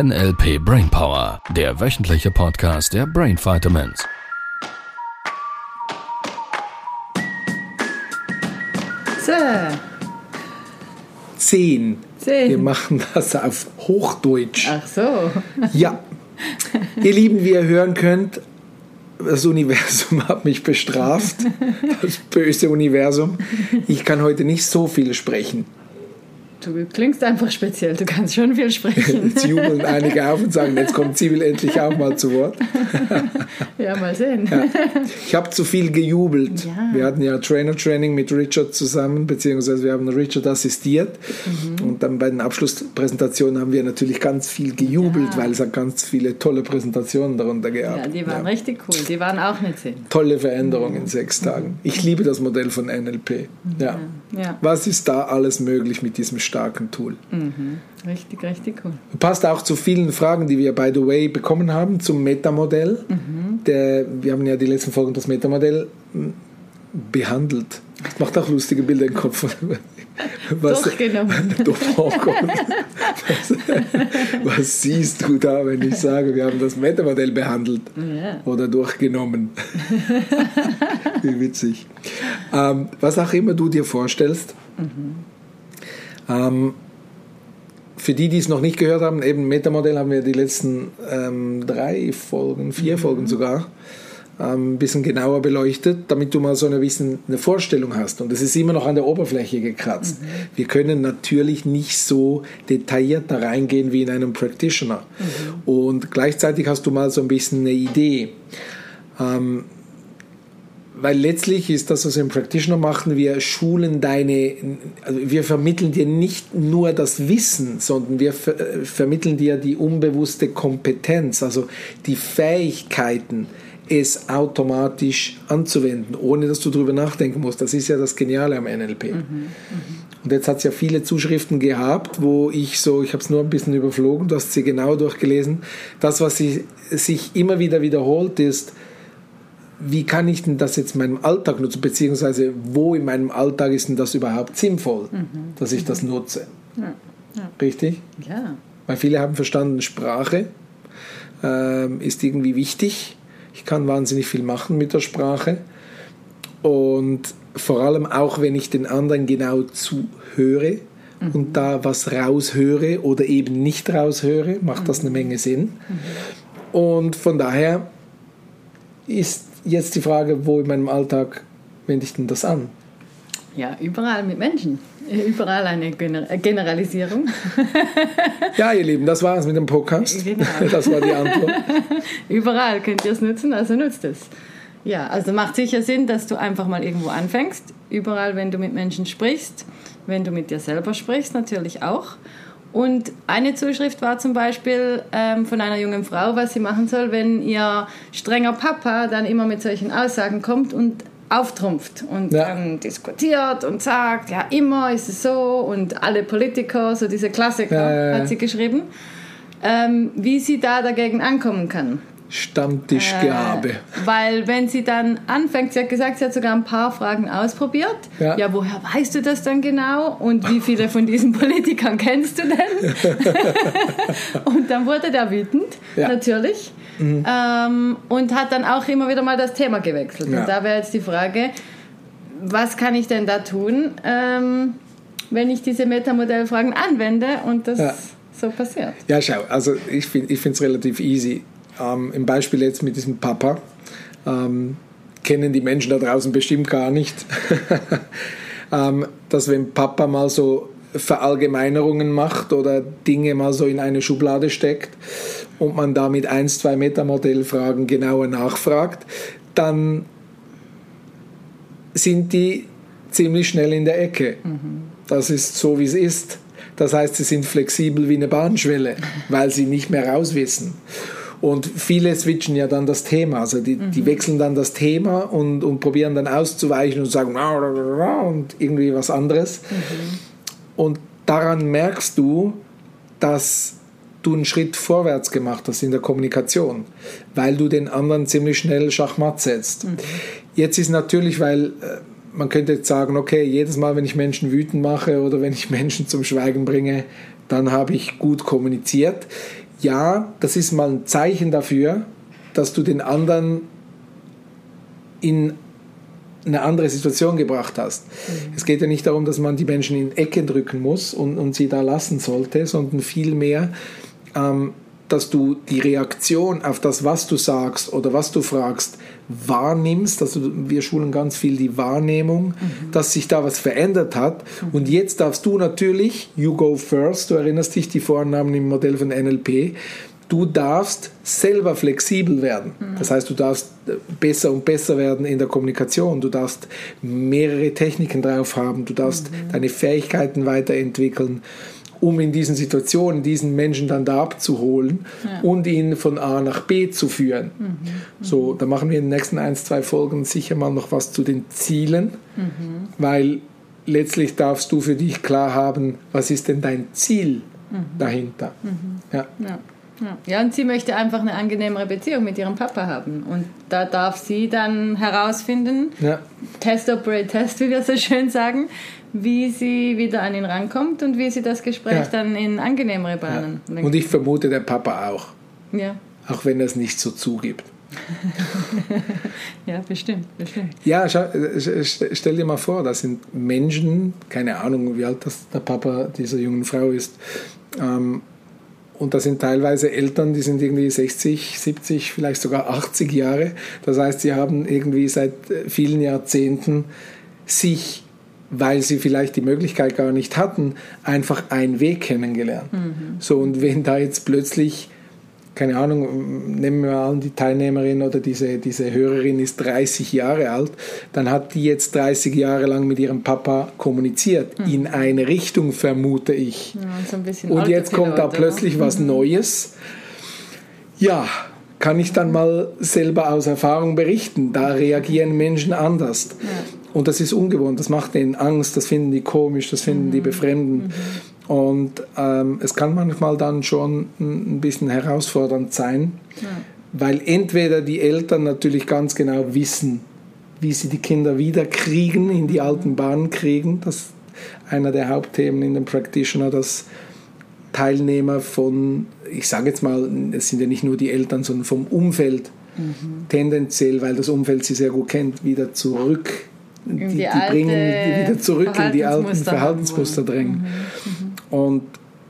NLP Brainpower, der wöchentliche Podcast der Brain Vitamins. So, Zehn. Zehn. Wir machen das auf Hochdeutsch. ach so. Ja. Ihr Lieben, wie ihr hören könnt, das Universum hat mich bestraft. Das böse Universum. Ich kann heute nicht so viel sprechen. Du klingst einfach speziell, du kannst schon viel sprechen. Jetzt jubeln einige auf und sagen, jetzt kommt Sibyl endlich auch mal zu Wort. Ja, mal sehen. Ja. Ich habe zu viel gejubelt. Ja. Wir hatten ja Trainer-Training mit Richard zusammen, beziehungsweise wir haben Richard assistiert. Mhm. Und dann bei den Abschlusspräsentationen haben wir natürlich ganz viel gejubelt, Ja. weil es hat ganz viele tolle Präsentationen darunter gehabt. Ja, die waren richtig cool. Die waren auch nicht zehn. Tolle Veränderung in sechs Tagen. Ich liebe das Modell von NLP. Ja. Ja, Was ist da alles möglich mit diesem starken Tool? richtig, richtig cool. Passt auch zu vielen Fragen, die wir, by the way, bekommen haben zum Metamodell. Der, wir haben ja die letzten Folgen das Metamodell mm, behandelt. Das macht auch lustige Bilder im Kopf. Was, Durchgenommen. Doch, oh. Was, was siehst du da, wenn ich sage, wir haben das Metamodell behandelt Ja. oder durchgenommen? Wie witzig. Ähm, was auch immer du dir vorstellst, ähm, für die, die es noch nicht gehört haben, eben Metamodell haben wir die letzten ähm, drei Folgen, vier Folgen sogar, ähm, ein bisschen genauer beleuchtet, damit du mal so ein bisschen eine Vorstellung hast. Und es ist immer noch an der Oberfläche gekratzt. Wir können natürlich nicht so detailliert da reingehen wie in einem Practitioner. Und gleichzeitig hast du mal so ein bisschen eine Idee. Ähm, weil letztlich ist das, was wir im Practitioner machen, wir schulen deine, also wir vermitteln dir nicht nur das Wissen, sondern wir ver äh, vermitteln dir die unbewusste Kompetenz, also die Fähigkeiten, es automatisch anzuwenden, ohne dass du darüber nachdenken musst. Das ist ja das Geniale am NLP. Und jetzt hat es ja viele Zuschriften gehabt, wo ich so, ich habe es nur ein bisschen überflogen, du hast sie genau durchgelesen. Das, was sie, sich immer wieder wiederholt, ist, wie kann ich denn das jetzt in meinem Alltag nutzen, beziehungsweise wo in meinem Alltag ist denn das überhaupt sinnvoll, dass ich das nutze? Richtig? Ja, Weil viele haben verstanden, Sprache ähm, ist irgendwie wichtig. Ich kann wahnsinnig viel machen mit der Sprache. Und vor allem auch, wenn ich den anderen genau zuhöre und da was raushöre oder eben nicht raushöre, macht das eine Menge Sinn. Und von daher ist jetzt die Frage, wo in meinem Alltag wende ich denn das an? ja, überall mit Menschen. Überall eine äh, Generalisierung. Ja, ihr Lieben, das war es mit dem Podcast. Genau. Das war die Antwort. Überall könnt ihr es nutzen, also nutzt es. Ja, also macht sicher Sinn, dass du einfach mal irgendwo anfängst. Überall, wenn du mit Menschen sprichst, wenn du mit dir selber sprichst, natürlich auch. Und eine Zuschrift war zum Beispiel ähm, von einer jungen Frau, was sie machen soll, wenn ihr strenger Papa dann immer mit solchen Aussagen kommt und auftrumpft und Ja. dann diskutiert und sagt, ja, immer ist es so und alle Politiker, so diese Klassiker, Ja, ja, hat sie geschrieben, ähm, wie sie da dagegen ankommen kann. Stammtischgehabe. Äh, weil wenn sie dann anfängt, sie hat gesagt, sie hat sogar ein paar Fragen ausprobiert. Ja. Ja, woher weißt du das dann genau? Und wie viele von diesen Politikern kennst du denn? und dann wurde der wütend, Ja. Mhm. natürlich. Ähm, und hat dann auch immer wieder mal das Thema gewechselt. Ja. Und da wäre jetzt die Frage, was kann ich denn da tun, ähm, wenn ich diese Metamodellfragen anwende und das so passiert? Ja, schau, also ich finde es relativ easy. Ähm, Im Beispiel jetzt mit diesem Papa ähm, kennen die Menschen da draußen bestimmt gar nicht, ähm, dass wenn Papa mal so Verallgemeinerungen macht oder Dinge mal so in eine Schublade steckt und man da mit ein, zwei Metamodellfragen genauer nachfragt, dann sind die ziemlich schnell in der Ecke. Das ist so, wie es ist. Das heißt, sie sind flexibel wie eine Bahnschwelle, weil sie nicht mehr rauswissen. Und viele switchen ja dann das Thema, also die, die wechseln dann das Thema und, und probieren dann auszuweichen und sagen und irgendwie was anderes. Und daran merkst du, dass du einen Schritt vorwärts gemacht hast in der Kommunikation, weil du den anderen ziemlich schnell Schachmatt setzt. Jetzt ist natürlich, weil äh, man könnte jetzt sagen, okay, jedes Mal, wenn ich Menschen wütend mache oder wenn ich Menschen zum Schweigen bringe, dann habe ich gut kommuniziert. Ja, das ist mal ein Zeichen dafür, dass du den anderen in eine andere Situation gebracht hast. Mhm. Es geht ja nicht darum, dass man die Menschen in Ecke drücken muss und, und sie da lassen sollte, sondern vielmehr, ähm, dass du die Reaktion auf das, was du sagst oder was du fragst, wahrnimmst. Also wir schulen ganz viel die Wahrnehmung, mhm. dass sich da was verändert hat. Mhm. Und jetzt darfst du natürlich, you go first, du erinnerst dich die Vornamen im Modell von NLP, du darfst selber flexibel werden. Mhm. Das heißt, du darfst besser und besser werden in der Kommunikation. Du darfst mehrere Techniken drauf haben. Du darfst mhm. deine Fähigkeiten weiterentwickeln um in diesen Situationen diesen Menschen dann da abzuholen ja. und ihn von A nach B zu führen. Mhm. Mhm. So, da machen wir in den nächsten ein, zwei Folgen sicher mal noch was zu den Zielen, mhm. weil letztlich darfst du für dich klar haben, was ist denn dein Ziel mhm. dahinter. Mhm. Ja. ja. Ja. und sie möchte einfach eine angenehmere Beziehung mit ihrem Papa haben. Und da darf sie dann herausfinden, ja. Test, Operate, Test, wie wir so schön sagen, wie sie wieder an ihn rankommt und wie sie das Gespräch ja. dann in angenehmere Bahnen ja. Und ich vermute, der Papa auch. Ja. Auch wenn er es nicht so zugibt. ja, bestimmt, bestimmt. Ja, schau, stell dir mal vor, das sind Menschen, keine Ahnung, wie alt das der Papa dieser jungen Frau ist. Ähm, und das sind teilweise Eltern, die sind irgendwie 60, 70, vielleicht sogar 80 Jahre. Das heißt, sie haben irgendwie seit vielen Jahrzehnten sich weil sie vielleicht die Möglichkeit gar nicht hatten, einfach einen Weg kennengelernt. Mhm. So, und wenn da jetzt plötzlich, keine Ahnung, nehmen wir an, die Teilnehmerin oder diese, diese Hörerin ist 30 Jahre alt, dann hat die jetzt 30 Jahre lang mit ihrem Papa kommuniziert, mhm. in eine Richtung, vermute ich. Ja, so und jetzt kommt da plötzlich oder? was mhm. Neues. Ja, kann ich dann mal selber aus Erfahrung berichten. Da reagieren Menschen anders. Ja. Und das ist ungewohnt, das macht ihnen Angst, das finden die komisch, das finden mhm. die befremdend. Und ähm, es kann manchmal dann schon ein bisschen herausfordernd sein, ja. weil entweder die Eltern natürlich ganz genau wissen, wie sie die Kinder wieder kriegen, in die alten Bahnen kriegen. Das ist einer der Hauptthemen in dem Practitioner, dass Teilnehmer von, ich sage jetzt mal, es sind ja nicht nur die Eltern, sondern vom Umfeld mhm. tendenziell, weil das Umfeld sie sehr gut kennt, wieder zurück die, die, die bringen die wieder zurück in die alten Verhaltensmuster drängen. Mhm. Und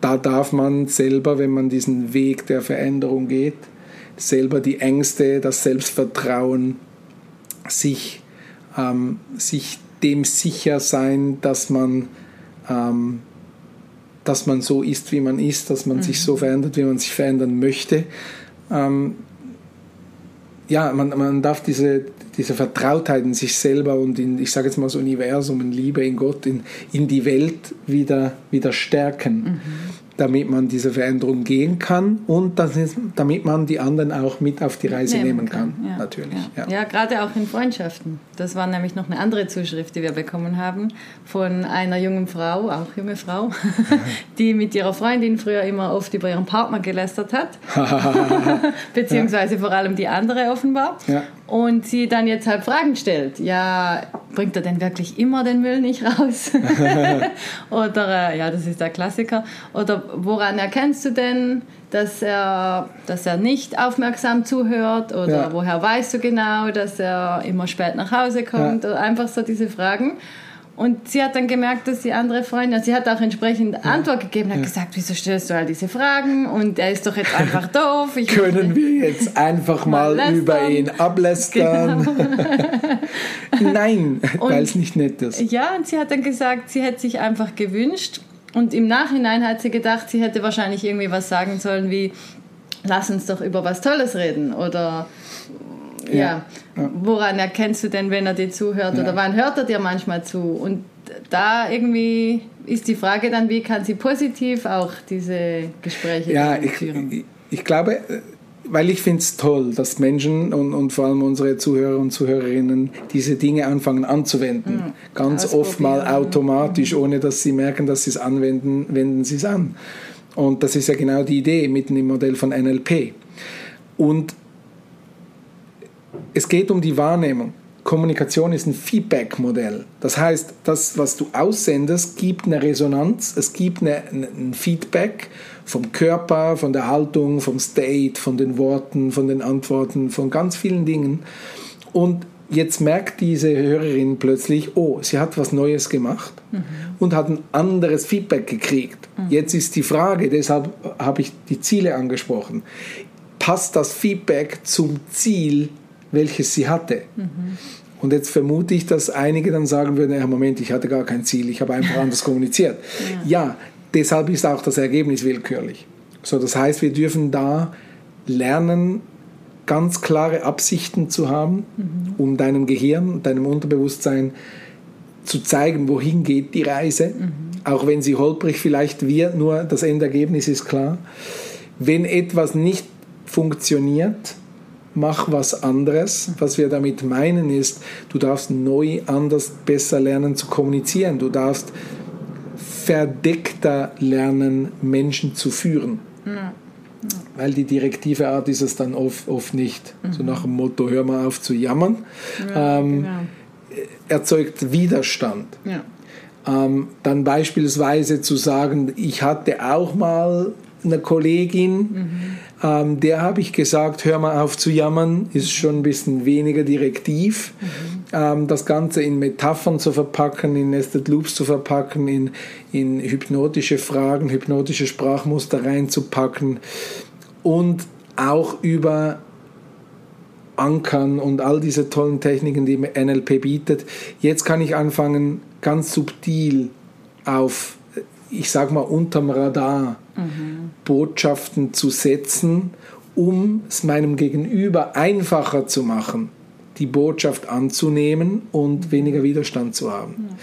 da darf man selber, wenn man diesen Weg der Veränderung geht, selber die Ängste, das Selbstvertrauen, sich, ähm, sich dem sicher sein, dass man, ähm, dass man so ist, wie man ist, dass man mhm. sich so verändert, wie man sich verändern möchte. Ähm, ja, man, man darf diese, diese Vertrautheit in sich selber und in, ich sage jetzt mal, das Universum, in Liebe, in Gott, in, in die Welt wieder, wieder stärken. Mhm damit man diese Veränderung gehen kann und ist, damit man die anderen auch mit auf die Reise nehmen, nehmen kann. kann. Ja. Natürlich. Ja. Ja. ja. gerade auch in Freundschaften. Das war nämlich noch eine andere Zuschrift, die wir bekommen haben von einer jungen Frau, auch junge Frau, die mit ihrer Freundin früher immer oft über ihren Partner gelästert hat, beziehungsweise vor allem die andere offenbar. Und sie dann jetzt halt Fragen stellt. Ja, bringt er denn wirklich immer den Müll nicht raus? Oder, äh, ja, das ist der Klassiker. Oder woran erkennst du denn, dass er, dass er nicht aufmerksam zuhört? Oder ja. woher weißt du genau, dass er immer spät nach Hause kommt? Ja. Oder einfach so diese Fragen. Und sie hat dann gemerkt, dass die andere Freundin, sie hat auch entsprechend ja. Antwort gegeben, hat ja. gesagt, wieso stellst du all diese Fragen? Und er ist doch jetzt einfach doof. Ich Können wir jetzt einfach mal, mal über ihn ablästern? Genau. Nein, weil es nicht nett ist. Ja, und sie hat dann gesagt, sie hätte sich einfach gewünscht. Und im Nachhinein hat sie gedacht, sie hätte wahrscheinlich irgendwie was sagen sollen wie, lass uns doch über was Tolles reden oder ja. ja. Woran erkennst du denn, wenn er dir zuhört? Oder wann hört er dir manchmal zu? Und da irgendwie ist die Frage dann, wie kann sie positiv auch diese Gespräche ja, führen? Ich, ich glaube, weil ich finde es toll, dass Menschen und, und vor allem unsere Zuhörer und Zuhörerinnen diese Dinge anfangen anzuwenden. Mhm. Ganz oft mal automatisch, mhm. ohne dass sie merken, dass sie es anwenden, wenden sie es an. Und das ist ja genau die Idee mitten im Modell von NLP. Und es geht um die Wahrnehmung. Kommunikation ist ein Feedback-Modell. Das heißt, das, was du aussendest, gibt eine Resonanz, es gibt eine, ein Feedback vom Körper, von der Haltung, vom State, von den Worten, von den Antworten, von ganz vielen Dingen. Und jetzt merkt diese Hörerin plötzlich, oh, sie hat was Neues gemacht mhm. und hat ein anderes Feedback gekriegt. Mhm. Jetzt ist die Frage, deshalb habe ich die Ziele angesprochen. Passt das Feedback zum Ziel, welches sie hatte? Mhm. Und jetzt vermute ich, dass einige dann sagen würden, ja, Moment, ich hatte gar kein Ziel, ich habe einfach anders kommuniziert. Ja. ja, deshalb ist auch das Ergebnis willkürlich. So, das heißt, wir dürfen da lernen, ganz klare Absichten zu haben, mhm. um deinem Gehirn, deinem Unterbewusstsein zu zeigen, wohin geht die Reise, mhm. auch wenn sie holprig vielleicht wird, nur das Endergebnis ist klar. Wenn etwas nicht funktioniert, mach was anderes. Was wir damit meinen ist, du darfst neu, anders, besser lernen zu kommunizieren. Du darfst verdeckter lernen, Menschen zu führen. Ja weil die direktive Art ist es dann oft, oft nicht. Mhm. So nach dem Motto, hör mal auf zu jammern. Ja, ähm, genau. Erzeugt Widerstand. Ähm, dann beispielsweise zu sagen, ich hatte auch mal eine Kollegin, mhm. Ähm, der habe ich gesagt, hör mal auf zu jammern, ist schon ein bisschen weniger direktiv. Mhm. Ähm, das Ganze in Metaphern zu verpacken, in Nested Loops zu verpacken, in, in hypnotische Fragen, hypnotische Sprachmuster reinzupacken und auch über Ankern und all diese tollen Techniken, die NLP bietet. Jetzt kann ich anfangen, ganz subtil auf, ich sag mal, unterm Radar mhm. Botschaften zu setzen, um es meinem Gegenüber einfacher zu machen, die Botschaft anzunehmen und weniger Widerstand zu haben. Ja.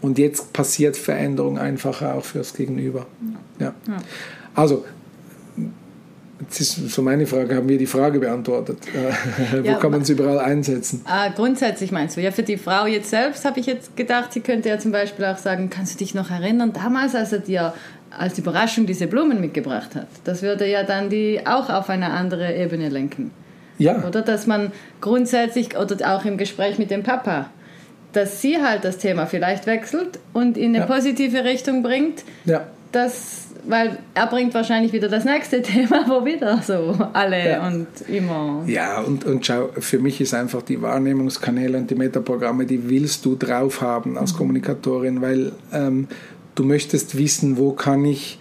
Und jetzt passiert Veränderung einfacher auch fürs Gegenüber. Ja. ja. Also Jetzt ist so meine Frage, haben wir die Frage beantwortet? Äh, wo ja, kann man es überall einsetzen? Ah, grundsätzlich meinst du, ja, für die Frau jetzt selbst habe ich jetzt gedacht, sie könnte ja zum Beispiel auch sagen, kannst du dich noch erinnern, damals, als er dir als Überraschung diese Blumen mitgebracht hat. Das würde ja dann die auch auf eine andere Ebene lenken. Ja. Oder dass man grundsätzlich, oder auch im Gespräch mit dem Papa, dass sie halt das Thema vielleicht wechselt und in eine ja. positive Richtung bringt. Ja. Dass weil er bringt wahrscheinlich wieder das nächste Thema, wo wieder so alle ja. und immer. Ja, und, und schau, für mich ist einfach die Wahrnehmungskanäle und die Metaprogramme, die willst du drauf haben als mhm. Kommunikatorin, weil ähm, du möchtest wissen, wo kann ich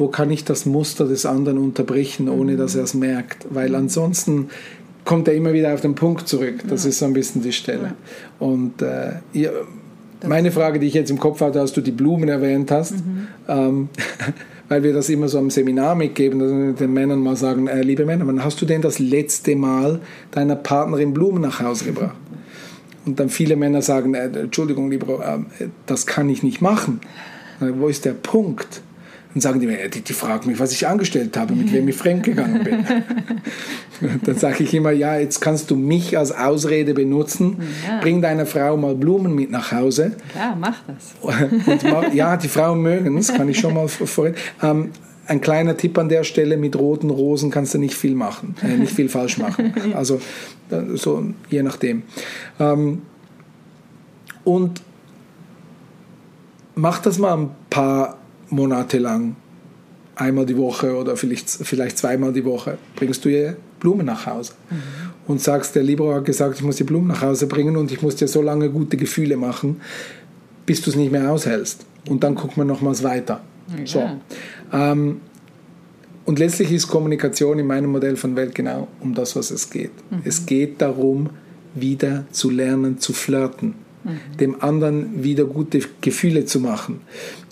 wo kann ich das Muster des anderen unterbrechen, ohne mhm. dass er es merkt. Weil ansonsten kommt er immer wieder auf den Punkt zurück. Das ja. ist so ein bisschen die Stelle. Ja. Und äh, ihr, meine Frage, die ich jetzt im Kopf hatte, als du die Blumen erwähnt hast, mhm. ähm, weil wir das immer so am Seminar mitgeben, dass wir den Männern mal sagen, äh, liebe Männer, wann hast du denn das letzte Mal deiner Partnerin Blumen nach Hause gebracht? Und dann viele Männer sagen, äh, Entschuldigung, lieber, äh, das kann ich nicht machen. Äh, wo ist der Punkt? Dann sagen die mir, die, die fragen mich, was ich angestellt habe, mit wem ich fremdgegangen bin. dann sage ich immer, ja, jetzt kannst du mich als Ausrede benutzen. Ja. Bring deiner Frau mal Blumen mit nach Hause. Ja, mach das. Und ja, die Frauen mögen es, kann ich schon mal vorhin. Ähm, ein kleiner Tipp an der Stelle, mit roten Rosen kannst du nicht viel machen, äh, nicht viel falsch machen. Also so je nachdem. Ähm, und mach das mal ein paar monatelang, einmal die Woche oder vielleicht, vielleicht zweimal die Woche, bringst du ihr Blumen nach Hause. Mhm. Und sagst, der Libro hat gesagt, ich muss die Blumen nach Hause bringen und ich muss dir so lange gute Gefühle machen, bis du es nicht mehr aushältst. Und dann guckt man nochmals weiter. Ja. So. Ähm, und letztlich ist Kommunikation in meinem Modell von Welt genau um das, was es geht. Mhm. Es geht darum, wieder zu lernen, zu flirten, mhm. dem anderen wieder gute Gefühle zu machen.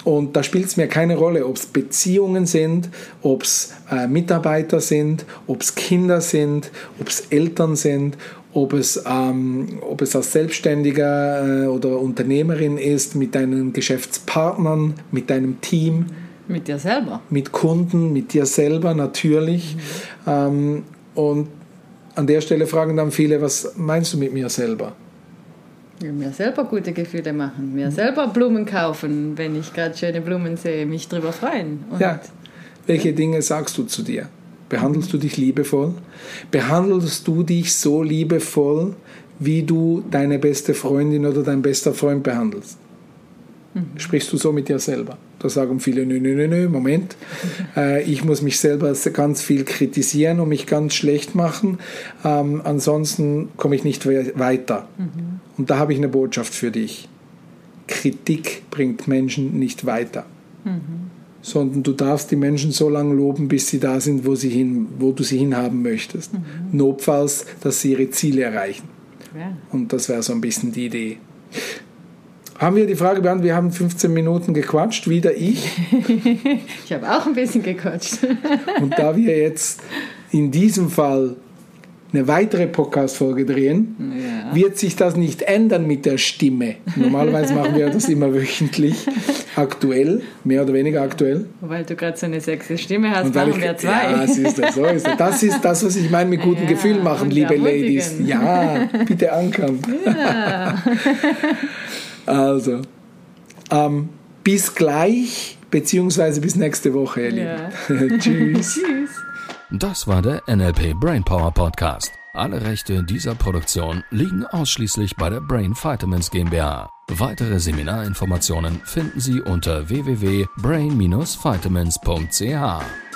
Und da spielt es mir keine Rolle, ob es Beziehungen sind, ob es äh, Mitarbeiter sind, ob es Kinder sind, ob es Eltern sind, ob es, ähm, ob es als Selbstständiger äh, oder Unternehmerin ist, mit deinen Geschäftspartnern, mit deinem Team. Mit dir selber. Mit Kunden, mit dir selber natürlich. Mhm. Ähm, und an der Stelle fragen dann viele, was meinst du mit mir selber? Mir selber gute Gefühle machen, mir selber Blumen kaufen, wenn ich gerade schöne Blumen sehe, mich drüber freuen. Und ja. Welche Dinge sagst du zu dir? Behandelst du dich liebevoll? Behandelst du dich so liebevoll, wie du deine beste Freundin oder dein bester Freund behandelst. Sprichst du so mit dir selber? Da sagen viele, nö, nö, nö, nö, Moment. Äh, ich muss mich selber ganz viel kritisieren und mich ganz schlecht machen. Ähm, ansonsten komme ich nicht we weiter. Und da habe ich eine Botschaft für dich. Kritik bringt Menschen nicht weiter. Sondern du darfst die Menschen so lange loben, bis sie da sind, wo, sie hin, wo du sie hinhaben möchtest. Notfalls, dass sie ihre Ziele erreichen. Ja. Und das wäre so ein bisschen die Idee. Haben wir die Frage beantwortet? Wir haben 15 Minuten gequatscht, wieder ich. Ich habe auch ein bisschen gequatscht. Und da wir jetzt in diesem Fall eine weitere Podcast-Folge drehen, Ja. wird sich das nicht ändern mit der Stimme. Normalerweise machen wir das immer wöchentlich, aktuell, mehr oder weniger aktuell. Weil du gerade so eine sexy Stimme hast, Und weil machen ich, wir zwei. ja, siehst du, so ist es. Das ist das, was ich meine mit gutem Ja, Gefühl machen, liebe. Ladies. Ja, bitte ankern. Also, ähm, bis gleich, beziehungsweise bis nächste Woche, ihr Ja. Lieben. Tschüss. Tschüss. Das war der NLP Brainpower Podcast. Alle Rechte dieser Produktion liegen ausschließlich bei der Brain Vitamins GmbH. Weitere Seminarinformationen finden Sie unter www.brain-vitamins.ch.